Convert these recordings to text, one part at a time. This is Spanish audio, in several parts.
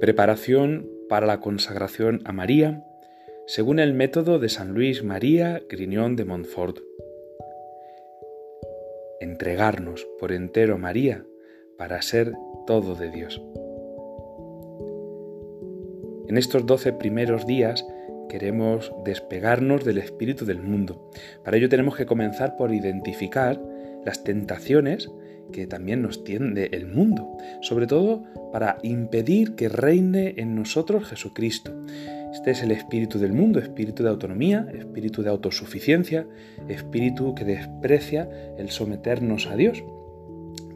Preparación para la consagración a María, según el método de San Luis María Griñón de Montfort. Entregarnos por entero a María para ser todo de Dios. En estos doce primeros días queremos despegarnos del espíritu del mundo. Para ello tenemos que comenzar por identificar las tentaciones que también nos tiende el mundo, sobre todo para impedir que reine en nosotros Jesucristo. Este es el espíritu del mundo, espíritu de autonomía, espíritu de autosuficiencia, espíritu que desprecia el someternos a Dios.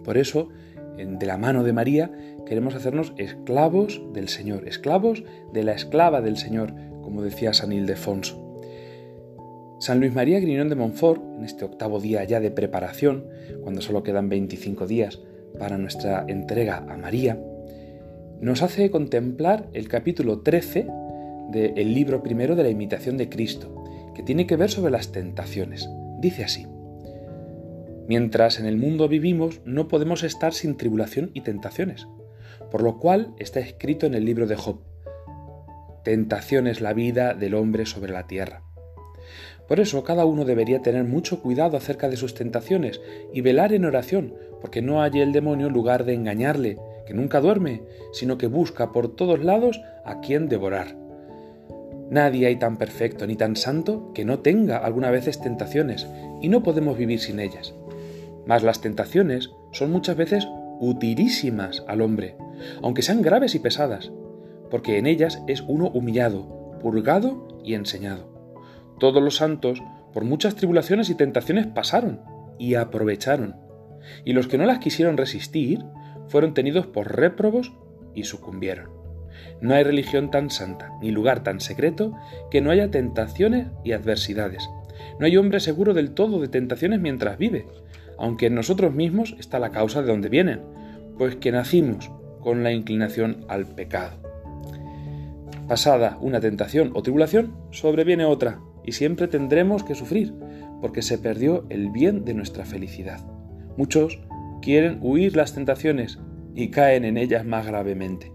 Por eso, de la mano de María, queremos hacernos esclavos del Señor, esclavos de la esclava del Señor, como decía San Ildefonso. San Luis María Griñón de Montfort, en este octavo día ya de preparación, cuando solo quedan 25 días para nuestra entrega a María, nos hace contemplar el capítulo 13 del libro primero de la imitación de Cristo, que tiene que ver sobre las tentaciones. Dice así, Mientras en el mundo vivimos no podemos estar sin tribulación y tentaciones, por lo cual está escrito en el libro de Job, Tentación es la vida del hombre sobre la tierra. Por eso cada uno debería tener mucho cuidado acerca de sus tentaciones y velar en oración, porque no hay el demonio lugar de engañarle, que nunca duerme, sino que busca por todos lados a quien devorar. Nadie hay tan perfecto ni tan santo que no tenga alguna veces tentaciones, y no podemos vivir sin ellas. Mas las tentaciones son muchas veces utilísimas al hombre, aunque sean graves y pesadas, porque en ellas es uno humillado, purgado y enseñado. Todos los santos por muchas tribulaciones y tentaciones pasaron y aprovecharon, y los que no las quisieron resistir fueron tenidos por réprobos y sucumbieron. No hay religión tan santa, ni lugar tan secreto, que no haya tentaciones y adversidades. No hay hombre seguro del todo de tentaciones mientras vive, aunque en nosotros mismos está la causa de donde vienen, pues que nacimos con la inclinación al pecado. Pasada una tentación o tribulación, sobreviene otra, y siempre tendremos que sufrir, porque se perdió el bien de nuestra felicidad. Muchos quieren huir las tentaciones y caen en ellas más gravemente.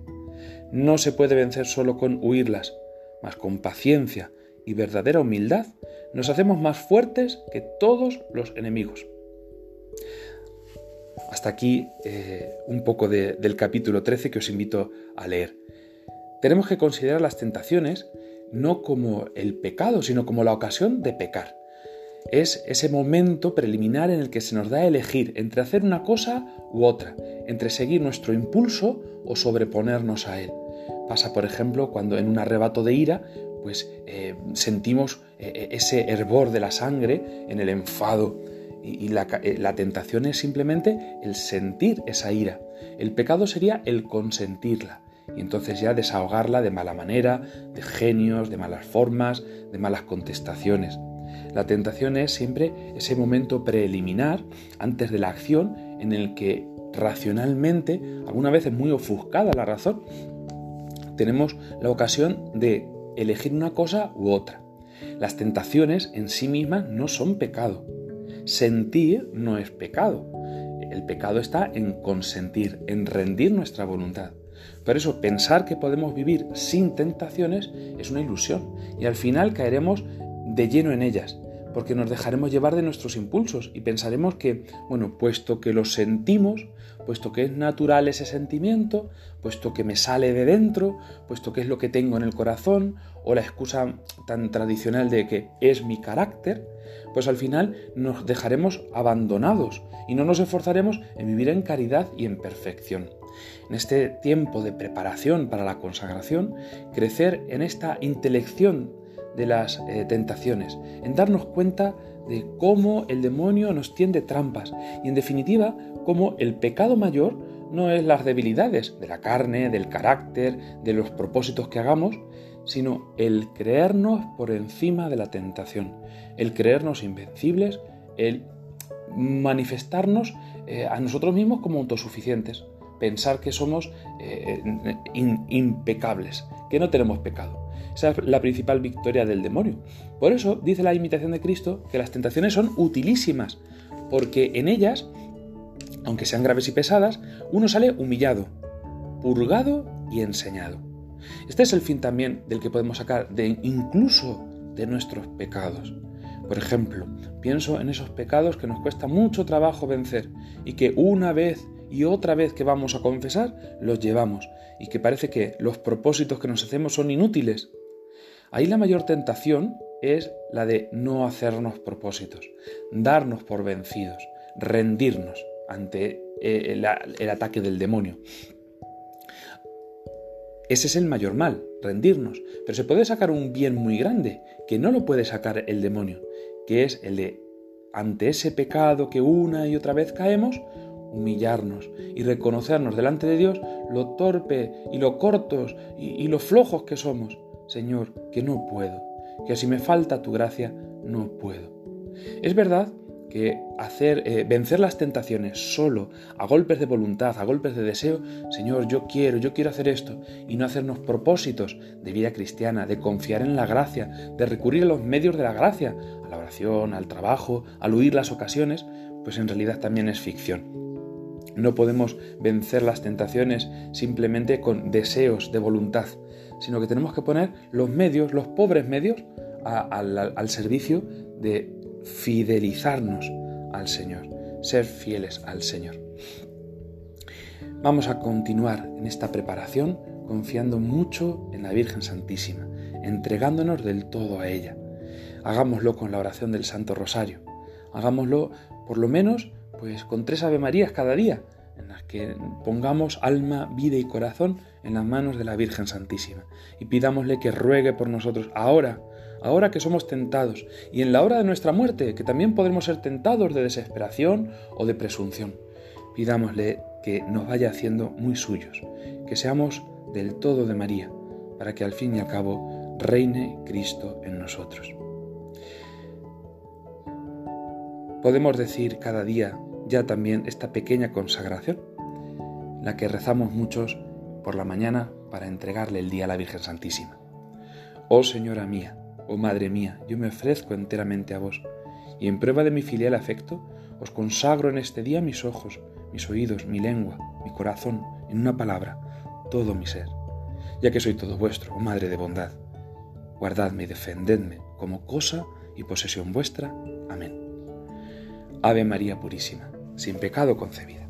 No se puede vencer solo con huirlas, mas con paciencia y verdadera humildad nos hacemos más fuertes que todos los enemigos. Hasta aquí eh, un poco del capítulo 13 que os invito a leer. Tenemos que considerar las tentaciones no como el pecado, sino como la ocasión de pecar. Es ese momento preliminar en el que se nos da a elegir entre hacer una cosa u otra, entre seguir nuestro impulso o sobreponernos a él. Pasa, por ejemplo, cuando en un arrebato de ira, pues eh, sentimos eh, eh, ese hervor de la sangre en el enfado. Y, la, la tentación es simplemente el sentir esa ira. El pecado sería el consentirla y entonces ya desahogarla de mala manera, de genios, de malas formas, de malas contestaciones. La tentación es siempre ese momento preliminar antes de la acción en el que racionalmente, alguna vez es muy ofuscada la razón, tenemos la ocasión de elegir una cosa u otra. Las tentaciones en sí mismas no son pecado. Sentir no es pecado. El pecado está en consentir, en rendir nuestra voluntad. Por eso pensar que podemos vivir sin tentaciones es una ilusión. Y al final caeremos de lleno en ellas, porque nos dejaremos llevar de nuestros impulsos y pensaremos que, bueno, puesto que lo sentimos, puesto que es natural ese sentimiento, puesto que me sale de dentro, puesto que es lo que tengo en el corazón, o la excusa tan tradicional de que es mi carácter, pues al final nos dejaremos abandonados y no nos esforzaremos en vivir en caridad y en perfección en este tiempo de preparación para la consagración, crecer en esta intelección de las eh, tentaciones, en darnos cuenta de cómo el demonio nos tiende trampas y en definitiva cómo el pecado mayor no es las debilidades de la carne, del carácter, de los propósitos que hagamos, sino el creernos por encima de la tentación, el creernos invencibles, el manifestarnos eh, a nosotros mismos como autosuficientes pensar que somos eh, impecables, que no tenemos pecado. Esa es la principal victoria del demonio. Por eso dice la imitación de Cristo que las tentaciones son utilísimas, porque en ellas, aunque sean graves y pesadas, uno sale humillado, purgado y enseñado. Este es el fin también del que podemos sacar de incluso de nuestros pecados. Por ejemplo, pienso en esos pecados que nos cuesta mucho trabajo vencer y que una vez y otra vez que vamos a confesar los llevamos y que parece que los propósitos que nos hacemos son inútiles. Ahí la mayor tentación es la de no hacernos propósitos, darnos por vencidos, rendirnos ante eh, el, el ataque del demonio. Ese es el mayor mal, rendirnos. Pero se puede sacar un bien muy grande, que no lo puede sacar el demonio, que es el de, ante ese pecado que una y otra vez caemos, humillarnos y reconocernos delante de Dios lo torpe y lo cortos y, y lo flojos que somos. Señor, que no puedo, que si me falta tu gracia, no puedo. Es verdad que hacer eh, vencer las tentaciones solo a golpes de voluntad, a golpes de deseo, Señor, yo quiero, yo quiero hacer esto y no hacernos propósitos de vida cristiana, de confiar en la gracia, de recurrir a los medios de la gracia, a la oración, al trabajo, al huir las ocasiones, pues en realidad también es ficción. No podemos vencer las tentaciones simplemente con deseos de voluntad, sino que tenemos que poner los medios, los pobres medios, al servicio de fidelizarnos al Señor, ser fieles al Señor. Vamos a continuar en esta preparación confiando mucho en la Virgen Santísima, entregándonos del todo a ella. Hagámoslo con la oración del Santo Rosario. Hagámoslo por lo menos pues con tres Ave Marías cada día, en las que pongamos alma, vida y corazón en las manos de la Virgen Santísima y pidámosle que ruegue por nosotros ahora ahora que somos tentados, y en la hora de nuestra muerte, que también podremos ser tentados de desesperación o de presunción. Pidámosle que nos vaya haciendo muy suyos, que seamos del todo de María, para que al fin y al cabo reine Cristo en nosotros. Podemos decir cada día ya también esta pequeña consagración, la que rezamos muchos por la mañana para entregarle el día a la Virgen Santísima. Oh Señora mía, Oh Madre mía, yo me ofrezco enteramente a vos, y en prueba de mi filial afecto, os consagro en este día mis ojos, mis oídos, mi lengua, mi corazón, en una palabra, todo mi ser, ya que soy todo vuestro, oh Madre de bondad. Guardadme y defendedme como cosa y posesión vuestra. Amén. Ave María Purísima, sin pecado concebida.